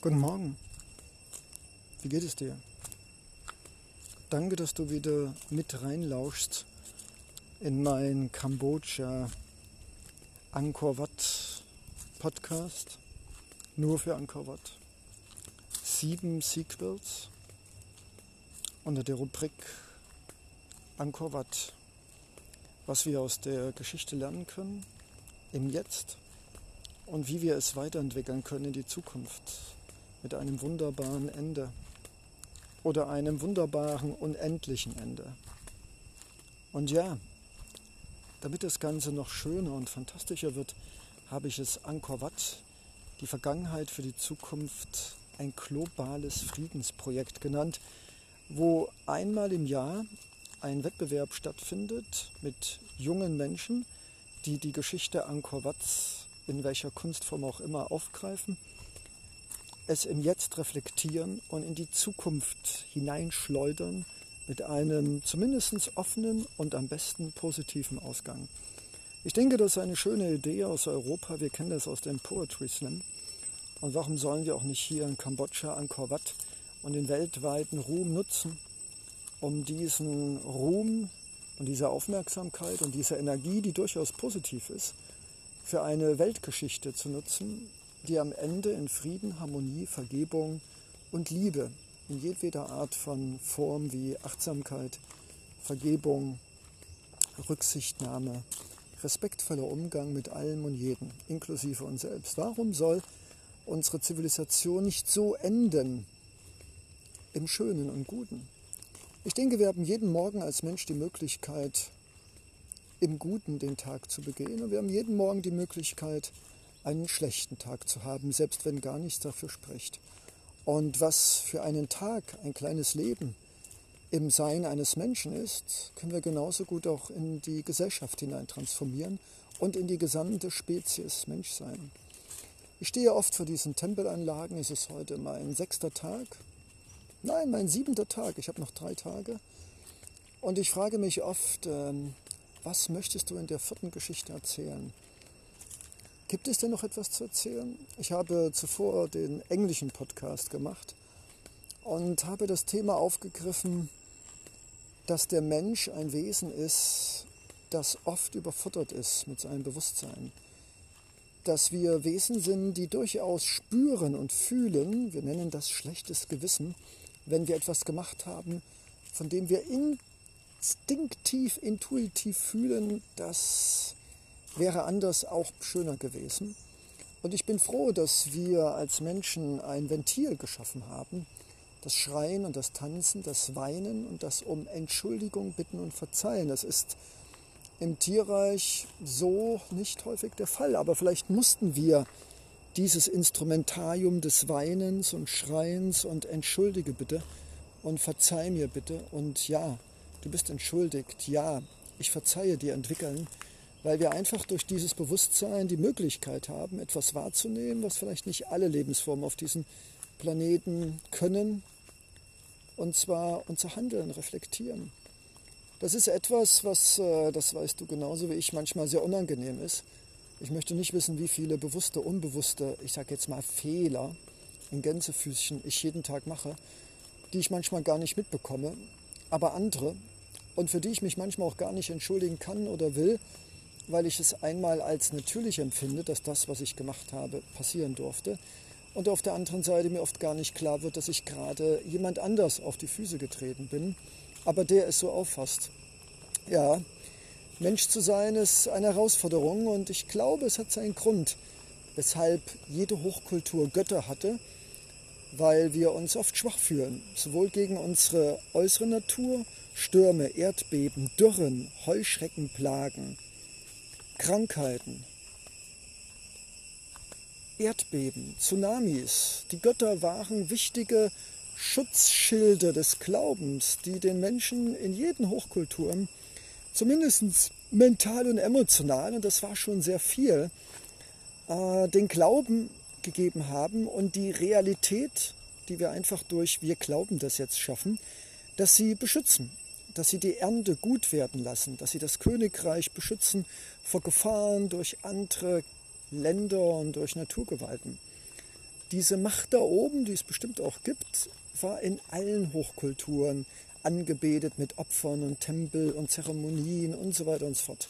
Guten Morgen. Wie geht es dir? Danke, dass du wieder mit reinlauschst in mein Kambodscha Angkor Wat Podcast. Nur für Angkor Wat. Sieben Sequels unter der Rubrik Angkor Wat. Was wir aus der Geschichte lernen können im Jetzt und wie wir es weiterentwickeln können in die Zukunft mit einem wunderbaren Ende oder einem wunderbaren, unendlichen Ende. Und ja, damit das Ganze noch schöner und fantastischer wird, habe ich es Angkor Wat, die Vergangenheit für die Zukunft, ein globales Friedensprojekt genannt, wo einmal im Jahr ein Wettbewerb stattfindet mit jungen Menschen, die die Geschichte Angkor Wats in welcher Kunstform auch immer aufgreifen es im Jetzt reflektieren und in die Zukunft hineinschleudern mit einem zumindest offenen und am besten positiven Ausgang. Ich denke, das ist eine schöne Idee aus Europa. Wir kennen das aus dem Poetry Slam. Und warum sollen wir auch nicht hier in Kambodscha, Angkor Wat und den weltweiten Ruhm nutzen, um diesen Ruhm und diese Aufmerksamkeit und diese Energie, die durchaus positiv ist, für eine Weltgeschichte zu nutzen, die am Ende in Frieden, Harmonie, Vergebung und Liebe in jedweder Art von Form wie Achtsamkeit, Vergebung, Rücksichtnahme, respektvoller Umgang mit allem und jedem, inklusive uns selbst. Warum soll unsere Zivilisation nicht so enden im Schönen und Guten? Ich denke, wir haben jeden Morgen als Mensch die Möglichkeit, im Guten den Tag zu begehen. Und wir haben jeden Morgen die Möglichkeit, einen schlechten Tag zu haben, selbst wenn gar nichts dafür spricht. Und was für einen Tag, ein kleines Leben im Sein eines Menschen ist, können wir genauso gut auch in die Gesellschaft hinein transformieren und in die gesamte Spezies Menschsein. Ich stehe oft vor diesen Tempelanlagen. Es ist heute mein sechster Tag. Nein, mein siebenter Tag. Ich habe noch drei Tage. Und ich frage mich oft, ähm, was möchtest du in der vierten Geschichte erzählen? Gibt es denn noch etwas zu erzählen? Ich habe zuvor den englischen Podcast gemacht und habe das Thema aufgegriffen, dass der Mensch ein Wesen ist, das oft überfuttert ist mit seinem Bewusstsein. Dass wir Wesen sind, die durchaus spüren und fühlen, wir nennen das schlechtes Gewissen, wenn wir etwas gemacht haben, von dem wir instinktiv, intuitiv fühlen, dass wäre anders auch schöner gewesen. Und ich bin froh, dass wir als Menschen ein Ventil geschaffen haben. Das Schreien und das Tanzen, das Weinen und das um Entschuldigung bitten und verzeihen. Das ist im Tierreich so nicht häufig der Fall. Aber vielleicht mussten wir dieses Instrumentarium des Weinens und Schreiens und Entschuldige bitte und verzeih mir bitte und ja, du bist entschuldigt, ja, ich verzeihe dir entwickeln, weil wir einfach durch dieses Bewusstsein die Möglichkeit haben, etwas wahrzunehmen, was vielleicht nicht alle Lebensformen auf diesem Planeten können, und zwar unser Handeln reflektieren. Das ist etwas, was, äh, das weißt du genauso wie ich, manchmal sehr unangenehm ist. Ich möchte nicht wissen, wie viele bewusste, unbewusste, ich sage jetzt mal Fehler in Gänsefüßchen ich jeden Tag mache, die ich manchmal gar nicht mitbekomme, aber andere und für die ich mich manchmal auch gar nicht entschuldigen kann oder will, weil ich es einmal als natürlich empfinde, dass das, was ich gemacht habe, passieren durfte. Und auf der anderen Seite mir oft gar nicht klar wird, dass ich gerade jemand anders auf die Füße getreten bin, aber der es so auffasst. Ja, Mensch zu sein ist eine Herausforderung und ich glaube, es hat seinen Grund, weshalb jede Hochkultur Götter hatte, weil wir uns oft schwach fühlen, sowohl gegen unsere äußere Natur, Stürme, Erdbeben, Dürren, Heuschreckenplagen, Krankheiten, Erdbeben, Tsunamis. Die Götter waren wichtige Schutzschilde des Glaubens, die den Menschen in jeden Hochkulturen, zumindest mental und emotional, und das war schon sehr viel, äh, den Glauben gegeben haben und die Realität, die wir einfach durch wir glauben das jetzt schaffen, dass sie beschützen, dass sie die Ernte gut werden lassen, dass sie das Königreich beschützen vor Gefahren durch andere Länder und durch Naturgewalten. diese Macht da oben, die es bestimmt auch gibt, war in allen Hochkulturen angebetet mit Opfern und Tempel und Zeremonien und so weiter und so fort.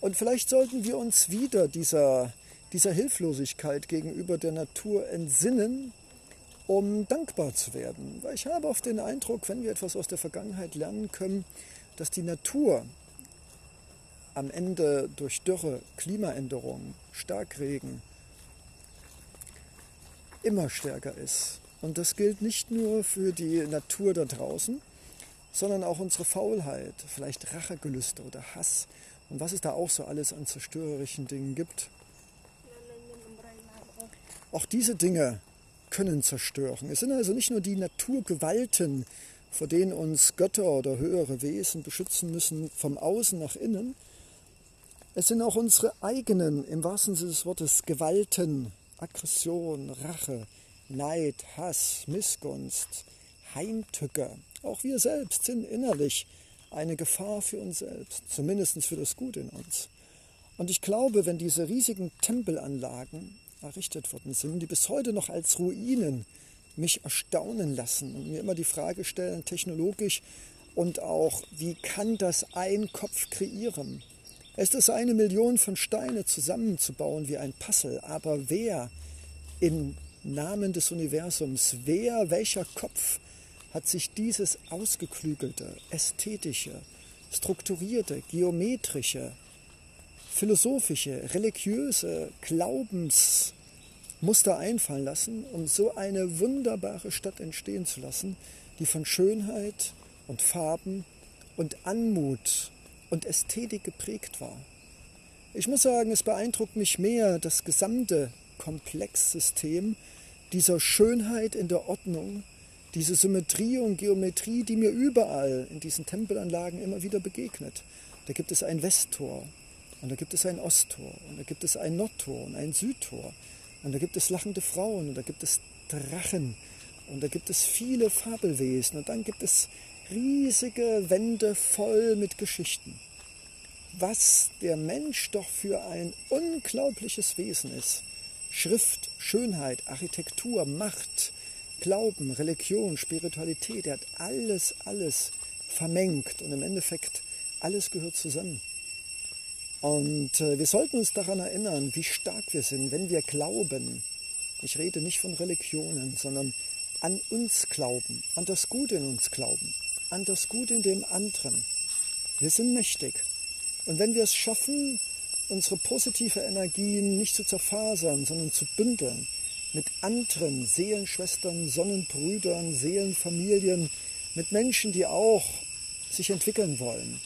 Und vielleicht sollten wir uns wieder dieser, dieser Hilflosigkeit gegenüber der Natur entsinnen, um dankbar zu werden. Weil ich habe oft den Eindruck, wenn wir etwas aus der Vergangenheit lernen können, dass die Natur am Ende durch Dürre, Klimaänderung, Starkregen immer stärker ist. Und das gilt nicht nur für die Natur da draußen, sondern auch unsere Faulheit, vielleicht Rachegelüste oder Hass und was es da auch so alles an zerstörerischen Dingen gibt. Auch diese Dinge können zerstören. Es sind also nicht nur die Naturgewalten, vor denen uns Götter oder höhere Wesen beschützen müssen, vom Außen nach innen. Es sind auch unsere eigenen, im wahrsten Sinne des Wortes, Gewalten, Aggression, Rache, Neid, Hass, Missgunst, Heimtücke. Auch wir selbst sind innerlich eine Gefahr für uns selbst, zumindest für das Gute in uns. Und ich glaube, wenn diese riesigen Tempelanlagen errichtet worden sind, die bis heute noch als Ruinen mich erstaunen lassen und mir immer die Frage stellen, technologisch und auch, wie kann das ein Kopf kreieren? Es ist eine Million von Steine zusammenzubauen wie ein Puzzle, aber wer im Namen des Universums, wer, welcher Kopf hat sich dieses ausgeklügelte, ästhetische, strukturierte, geometrische, philosophische, religiöse Glaubensmuster einfallen lassen, um so eine wunderbare Stadt entstehen zu lassen, die von Schönheit und Farben und Anmut und Ästhetik geprägt war. Ich muss sagen, es beeindruckt mich mehr das gesamte Komplexsystem dieser Schönheit in der Ordnung, diese Symmetrie und Geometrie, die mir überall in diesen Tempelanlagen immer wieder begegnet. Da gibt es ein Westtor und da gibt es ein Osttor und da gibt es ein Nordtor und ein Südtor und da gibt es lachende Frauen und da gibt es Drachen und da gibt es viele Fabelwesen und dann gibt es riesige Wände voll mit Geschichten. Was der Mensch doch für ein unglaubliches Wesen ist. Schrift, Schönheit, Architektur, Macht, Glauben, Religion, Spiritualität, er hat alles, alles vermengt und im Endeffekt alles gehört zusammen. Und äh, wir sollten uns daran erinnern, wie stark wir sind, wenn wir glauben. Ich rede nicht von Religionen, sondern an uns glauben, an das Gute in uns glauben, an das Gute in dem anderen. Wir sind mächtig. Und wenn wir es schaffen, unsere positive Energien nicht zu zerfasern, sondern zu bündeln, mit anderen Seelenschwestern, Sonnenbrüdern, Seelenfamilien, mit Menschen, die auch sich entwickeln wollen,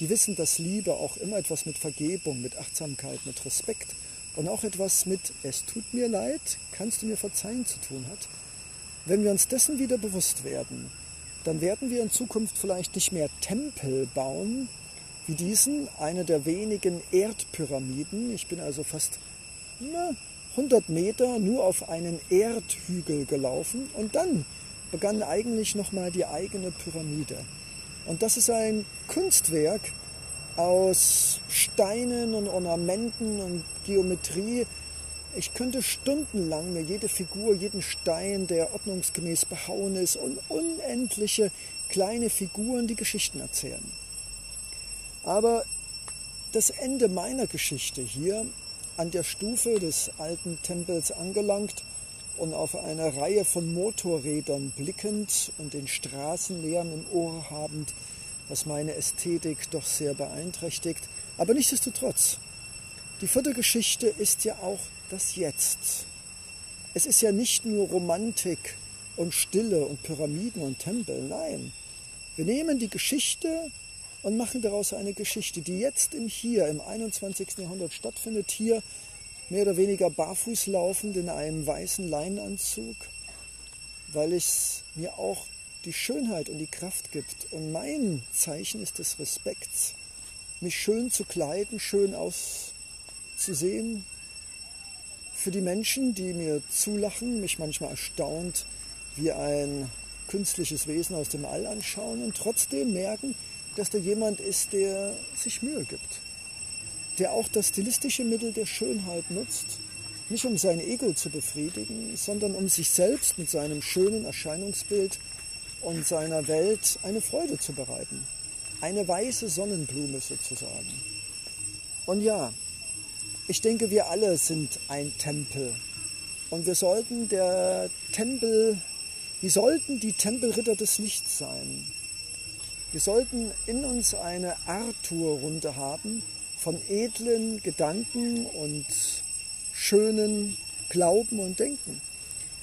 die wissen, dass Liebe auch immer etwas mit Vergebung, mit Achtsamkeit, mit Respekt und auch etwas mit Es tut mir leid, kannst du mir verzeihen zu tun hat. Wenn wir uns dessen wieder bewusst werden, dann werden wir in Zukunft vielleicht nicht mehr Tempel bauen, wie diesen, eine der wenigen Erdpyramiden. Ich bin also fast na, 100 Meter nur auf einen Erdhügel gelaufen und dann begann eigentlich nochmal die eigene Pyramide. Und das ist ein Kunstwerk aus Steinen und Ornamenten und Geometrie. Ich könnte stundenlang mir jede Figur, jeden Stein, der ordnungsgemäß behauen ist, und unendliche kleine Figuren, die Geschichten erzählen. Aber das Ende meiner Geschichte hier an der Stufe des alten Tempels angelangt und auf eine Reihe von Motorrädern blickend und den Straßenlärm im Ohr habend, was meine Ästhetik doch sehr beeinträchtigt. Aber nichtsdestotrotz, die vierte Geschichte ist ja auch das Jetzt. Es ist ja nicht nur Romantik und Stille und Pyramiden und Tempel, nein. Wir nehmen die Geschichte und machen daraus eine Geschichte, die jetzt im Hier, im 21. Jahrhundert stattfindet, hier mehr oder weniger barfuß laufend in einem weißen Leinenanzug, weil es mir auch die Schönheit und die Kraft gibt. Und mein Zeichen ist des Respekts, mich schön zu kleiden, schön auszusehen. Für die Menschen, die mir zulachen, mich manchmal erstaunt wie ein künstliches Wesen aus dem All anschauen und trotzdem merken, dass da jemand ist, der sich Mühe gibt, der auch das stilistische Mittel der Schönheit nutzt, Nicht um sein Ego zu befriedigen, sondern um sich selbst mit seinem schönen Erscheinungsbild und seiner Welt eine Freude zu bereiten. Eine weiße Sonnenblume sozusagen. Und ja, ich denke, wir alle sind ein Tempel. Und wir sollten der Tempel, wir sollten die Tempelritter des Lichts sein. Wir sollten in uns eine Arthur-Runde haben von edlen Gedanken und schönen Glauben und Denken.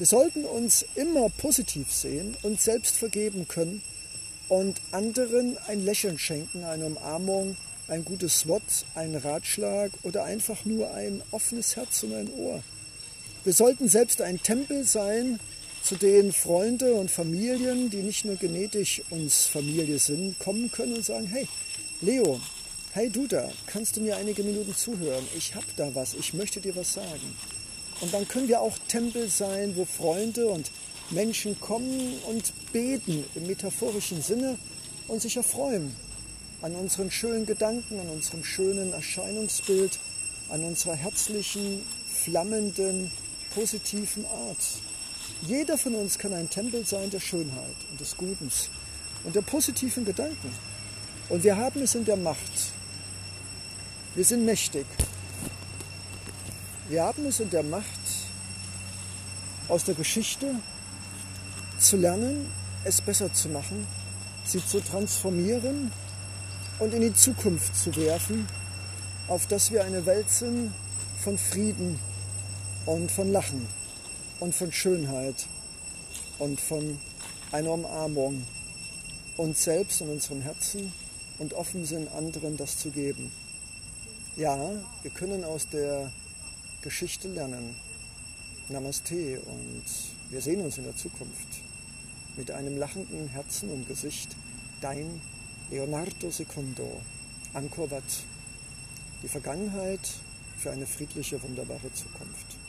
Wir sollten uns immer positiv sehen und selbst vergeben können und anderen ein Lächeln schenken, eine Umarmung, ein gutes Wort, einen Ratschlag oder einfach nur ein offenes Herz und ein Ohr. Wir sollten selbst ein Tempel sein, zu denen Freunde und Familien, die nicht nur genetisch uns Familie sind, kommen können und sagen, hey, Leo, hey du da, kannst du mir einige Minuten zuhören? Ich habe da was, ich möchte dir was sagen. Und dann können wir auch Tempel sein, wo Freunde und Menschen kommen und beten im metaphorischen Sinne und sich erfreuen an unseren schönen Gedanken, an unserem schönen Erscheinungsbild, an unserer herzlichen, flammenden, positiven Art. Jeder von uns kann ein Tempel sein der Schönheit und des Gutens und der positiven Gedanken. Und wir haben es in der Macht. Wir sind mächtig. Wir haben es in der Macht, aus der Geschichte zu lernen, es besser zu machen, sie zu transformieren und in die Zukunft zu werfen, auf dass wir eine Welt sind von Frieden und von Lachen und von Schönheit und von einer Umarmung uns selbst und unserem Herzen und offen sind, anderen das zu geben. Ja, wir können aus der Geschichte lernen. Namaste und wir sehen uns in der Zukunft mit einem lachenden Herzen und Gesicht. Dein Leonardo Secondo, Angkor Wat. Die Vergangenheit für eine friedliche, wunderbare Zukunft.